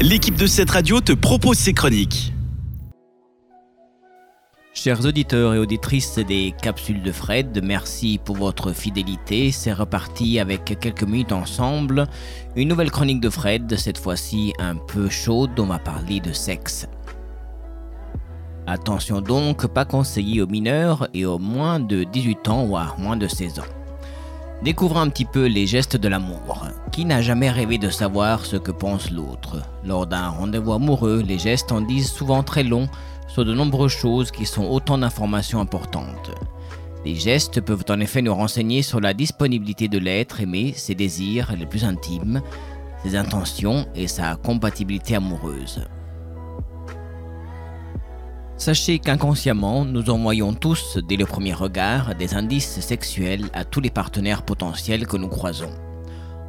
l'équipe de cette radio te propose ses chroniques. Chers auditeurs et auditrices des capsules de Fred, merci pour votre fidélité. C'est reparti avec quelques minutes ensemble. Une nouvelle chronique de Fred, cette fois-ci un peu chaude, on va parler de sexe. Attention donc, pas conseillé aux mineurs et aux moins de 18 ans ou à moins de 16 ans. Découvrons un petit peu les gestes de l'amour. Qui n'a jamais rêvé de savoir ce que pense l'autre? Lors d'un rendez-vous amoureux, les gestes en disent souvent très longs sur de nombreuses choses qui sont autant d'informations importantes. Les gestes peuvent en effet nous renseigner sur la disponibilité de l'être aimé, ses désirs les plus intimes, ses intentions et sa compatibilité amoureuse. Sachez qu'inconsciemment, nous envoyons tous, dès le premier regard, des indices sexuels à tous les partenaires potentiels que nous croisons.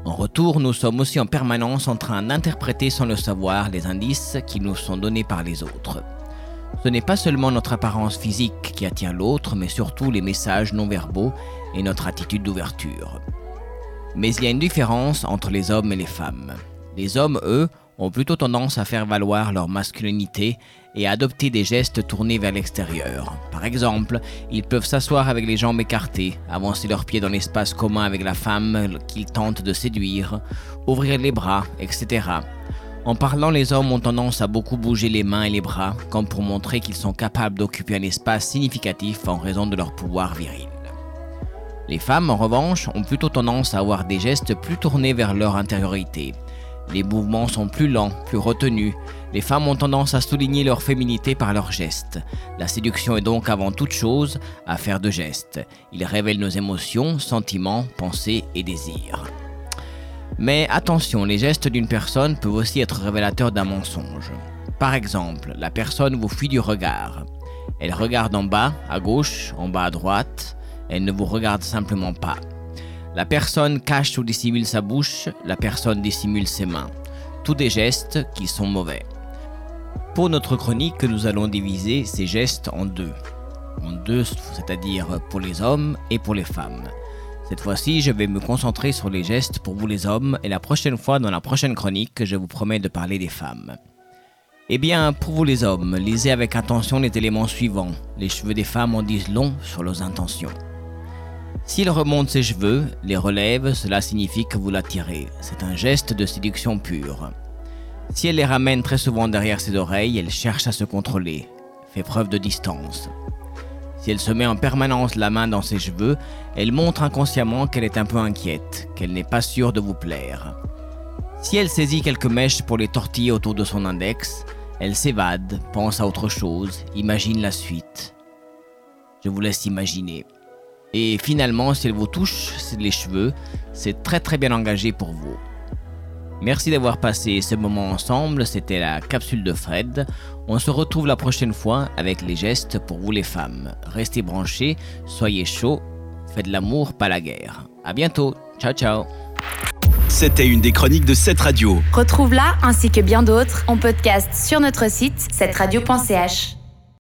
En retour, nous sommes aussi en permanence en train d'interpréter sans le savoir les indices qui nous sont donnés par les autres. Ce n'est pas seulement notre apparence physique qui attire l'autre, mais surtout les messages non verbaux et notre attitude d'ouverture. Mais il y a une différence entre les hommes et les femmes. Les hommes, eux, ont plutôt tendance à faire valoir leur masculinité et à adopter des gestes tournés vers l'extérieur. Par exemple, ils peuvent s'asseoir avec les jambes écartées, avancer leurs pieds dans l'espace commun avec la femme qu'ils tentent de séduire, ouvrir les bras, etc. En parlant, les hommes ont tendance à beaucoup bouger les mains et les bras, comme pour montrer qu'ils sont capables d'occuper un espace significatif en raison de leur pouvoir viril. Les femmes, en revanche, ont plutôt tendance à avoir des gestes plus tournés vers leur intériorité. Les mouvements sont plus lents, plus retenus. Les femmes ont tendance à souligner leur féminité par leurs gestes. La séduction est donc avant toute chose affaire de gestes. Ils révèlent nos émotions, sentiments, pensées et désirs. Mais attention, les gestes d'une personne peuvent aussi être révélateurs d'un mensonge. Par exemple, la personne vous fuit du regard. Elle regarde en bas, à gauche, en bas à droite. Elle ne vous regarde simplement pas. La personne cache ou dissimule sa bouche, la personne dissimule ses mains. Tous des gestes qui sont mauvais. Pour notre chronique, nous allons diviser ces gestes en deux. En deux, c'est-à-dire pour les hommes et pour les femmes. Cette fois-ci, je vais me concentrer sur les gestes pour vous les hommes et la prochaine fois, dans la prochaine chronique, je vous promets de parler des femmes. Eh bien, pour vous les hommes, lisez avec attention les éléments suivants. Les cheveux des femmes en disent long sur leurs intentions. S'il remonte ses cheveux, les relève, cela signifie que vous l'attirez. C'est un geste de séduction pure. Si elle les ramène très souvent derrière ses oreilles, elle cherche à se contrôler, fait preuve de distance. Si elle se met en permanence la main dans ses cheveux, elle montre inconsciemment qu'elle est un peu inquiète, qu'elle n'est pas sûre de vous plaire. Si elle saisit quelques mèches pour les tortiller autour de son index, elle s'évade, pense à autre chose, imagine la suite. Je vous laisse imaginer. Et finalement, si elle vous touche les cheveux, c'est très très bien engagé pour vous. Merci d'avoir passé ce moment ensemble, c'était la capsule de Fred. On se retrouve la prochaine fois avec les gestes pour vous les femmes. Restez branchés, soyez chauds, faites l'amour, pas la guerre. A bientôt, ciao ciao C'était une des chroniques de cette radio. Retrouve-la ainsi que bien d'autres en podcast sur notre site cette radio.ch.